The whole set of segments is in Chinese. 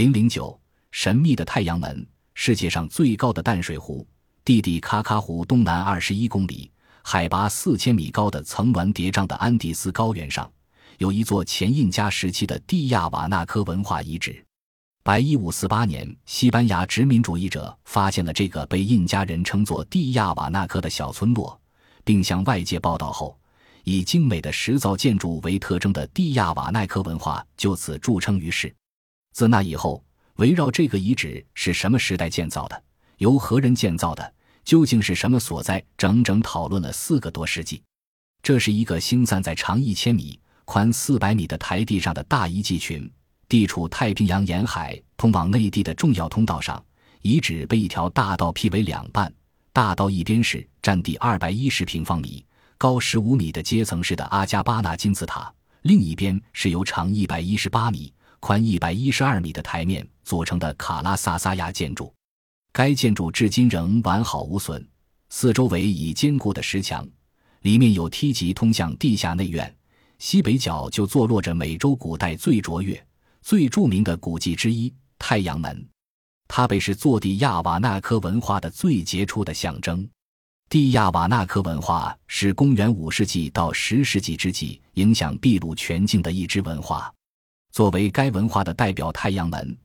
零零九，神秘的太阳门，世界上最高的淡水湖——蒂蒂卡卡湖东南二十一公里，海拔四千米高的层峦叠嶂的安第斯高原上，有一座前印加时期的蒂亚瓦纳科文化遗址。白一五四八年，西班牙殖民主义者发现了这个被印加人称作蒂亚瓦纳科的小村落，并向外界报道后，以精美的石造建筑为特征的蒂亚瓦纳科文化就此著称于世。自那以后，围绕这个遗址是什么时代建造的，由何人建造的，究竟是什么所在，整整讨论了四个多世纪。这是一个星散在长一千米、宽四百米的台地上的大遗迹群，地处太平洋沿海通往内地的重要通道上。遗址被一条大道劈为两半，大道一边是占地二百一十平方米、高十五米的阶层式的阿加巴纳金字塔，另一边是由长一百一十八米。宽一百一十二米的台面组成的卡拉萨萨亚建筑，该建筑至今仍完好无损，四周围以坚固的石墙，里面有梯级通向地下内院。西北角就坐落着美洲古代最卓越、最著名的古迹之一——太阳门，它被视作地亚瓦纳科文化的最杰出的象征。地亚瓦纳科文化是公元五世纪到十世纪之际影响秘鲁全境的一支文化。作为该文化的代表，太阳门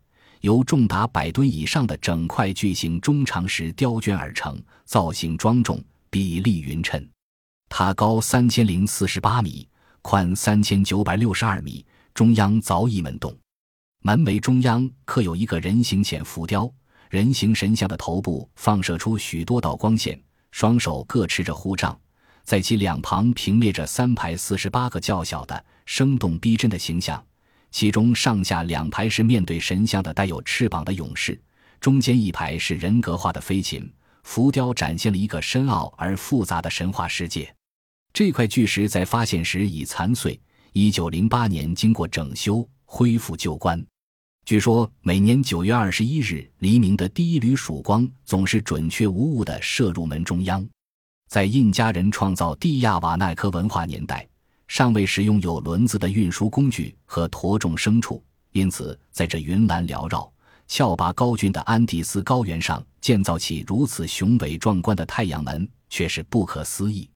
由重达百吨以上的整块巨型中长石雕卷而成，造型庄重，比例匀称。它高三千零四十八米，宽三千九百六十二米，中央凿一门洞，门楣中央刻有一个人形浅浮雕，人形神像的头部放射出许多道光线，双手各持着护杖，在其两旁平列着三排四十八个较小的、生动逼真的形象。其中上下两排是面对神像的带有翅膀的勇士，中间一排是人格化的飞禽。浮雕展现了一个深奥而复杂的神话世界。这块巨石在发现时已残碎，一九零八年经过整修恢复旧观。据说每年九月二十一日黎明的第一缕曙光总是准确无误地射入门中央。在印加人创造蒂亚瓦纳科文化年代。尚未使用有轮子的运输工具和驮重牲畜，因此在这云岚缭绕、峭拔高峻的安第斯高原上建造起如此雄伟壮观的太阳门，却是不可思议。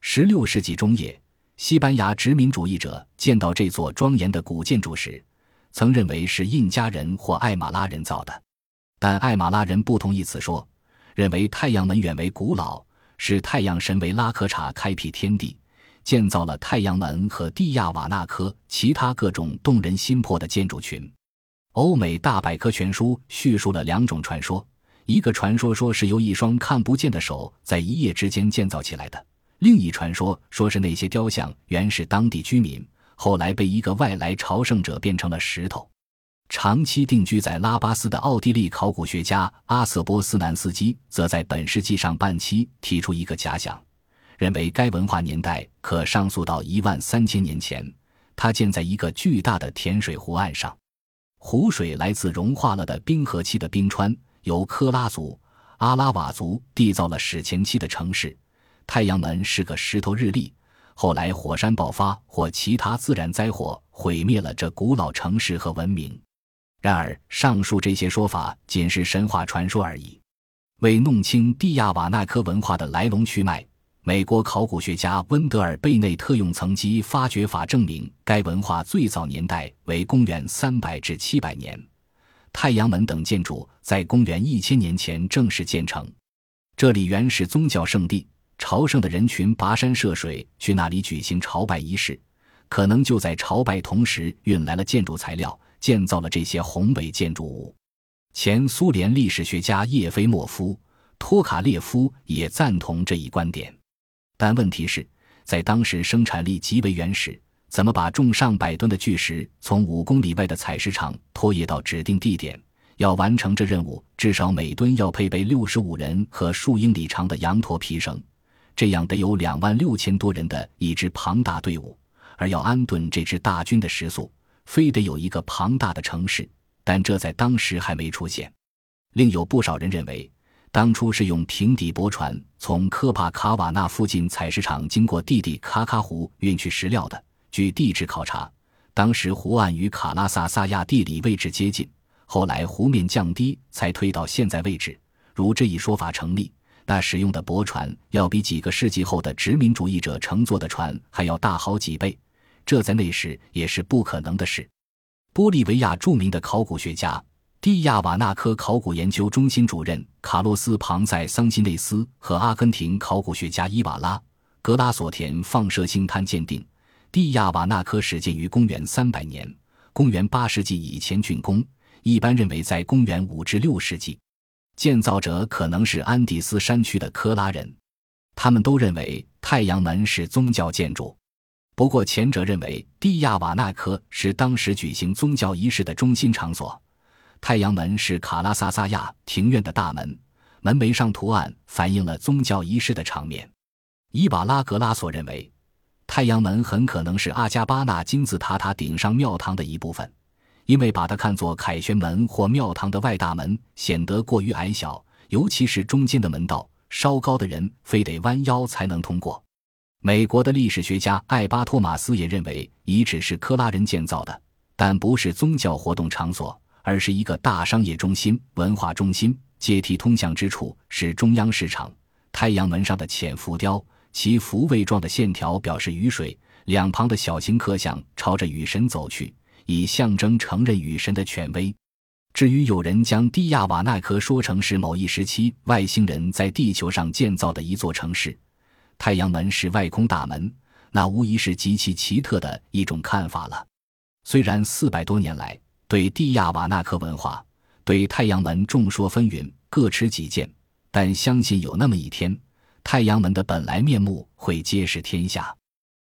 十六世纪中叶，西班牙殖民主义者见到这座庄严的古建筑时，曾认为是印加人或艾马拉人造的，但艾马拉人不同意此说，认为太阳门远为古老，是太阳神为拉科查开辟天地。建造了太阳门和蒂亚瓦纳科其他各种动人心魄的建筑群。欧美大百科全书叙述了两种传说：一个传说说是由一双看不见的手在一夜之间建造起来的；另一传说说是那些雕像原是当地居民，后来被一个外来朝圣者变成了石头。长期定居在拉巴斯的奥地利考古学家阿瑟波斯南斯基，则在本世纪上半期提出一个假想。认为该文化年代可上溯到一万三千年前，它建在一个巨大的甜水湖岸上，湖水来自融化了的冰河期的冰川，由科拉族、阿拉瓦族缔造了史前期的城市。太阳门是个石头日历，后来火山爆发或其他自然灾祸毁灭了这古老城市和文明。然而，上述这些说法仅是神话传说而已。为弄清蒂亚瓦纳科文化的来龙去脉。美国考古学家温德尔·贝内特用层基发掘法证明，该文化最早年代为公元三百至七百年。太阳门等建筑在公元一千年前正式建成。这里原是宗教圣地，朝圣的人群跋山涉水去那里举行朝拜仪式，可能就在朝拜同时运来了建筑材料，建造了这些宏伟建筑物。前苏联历史学家叶菲莫夫·托卡列夫也赞同这一观点。但问题是，在当时生产力极为原始，怎么把重上百吨的巨石从五公里外的采石场拖曳到指定地点？要完成这任务，至少每吨要配备六十五人和数英里长的羊驼皮绳，这样得有两万六千多人的一支庞大队伍。而要安顿这支大军的食宿，非得有一个庞大的城市，但这在当时还没出现。另有不少人认为。当初是用平底驳船从科帕卡瓦纳附近采石场经过蒂蒂卡卡湖运去石料的。据地质考察，当时湖岸与卡拉萨萨亚地理位置接近，后来湖面降低才推到现在位置。如这一说法成立，那使用的驳船要比几个世纪后的殖民主义者乘坐的船还要大好几倍，这在那时也是不可能的事。玻利维亚著名的考古学家。蒂亚瓦纳科考古研究中心主任卡洛斯·庞塞桑金内斯和阿根廷考古学家伊瓦拉·格拉索田放射性碳鉴定，蒂亚瓦纳科始建于公元300年，公元8世纪以前竣工，一般认为在公元5至6世纪，建造者可能是安第斯山区的科拉人。他们都认为太阳门是宗教建筑，不过前者认为蒂亚瓦纳科是当时举行宗教仪式的中心场所。太阳门是卡拉萨萨亚庭院的大门，门楣上图案反映了宗教仪式的场面。伊瓦拉格拉索认为，太阳门很可能是阿加巴纳金字塔塔顶上庙堂的一部分，因为把它看作凯旋门或庙堂的外大门显得过于矮小，尤其是中间的门道，稍高的人非得弯腰才能通过。美国的历史学家艾巴托马斯也认为，遗址是科拉人建造的，但不是宗教活动场所。而是一个大商业中心、文化中心，阶梯通向之处是中央市场。太阳门上的浅浮雕，其浮位状的线条表示雨水，两旁的小型刻像朝着雨神走去，以象征承认雨神的权威。至于有人将蒂亚瓦纳科说成是某一时期外星人在地球上建造的一座城市，太阳门是外空大门，那无疑是极其奇特的一种看法了。虽然四百多年来，对蒂亚瓦纳克文化，对太阳门众说纷纭，各持己见。但相信有那么一天，太阳门的本来面目会揭示天下。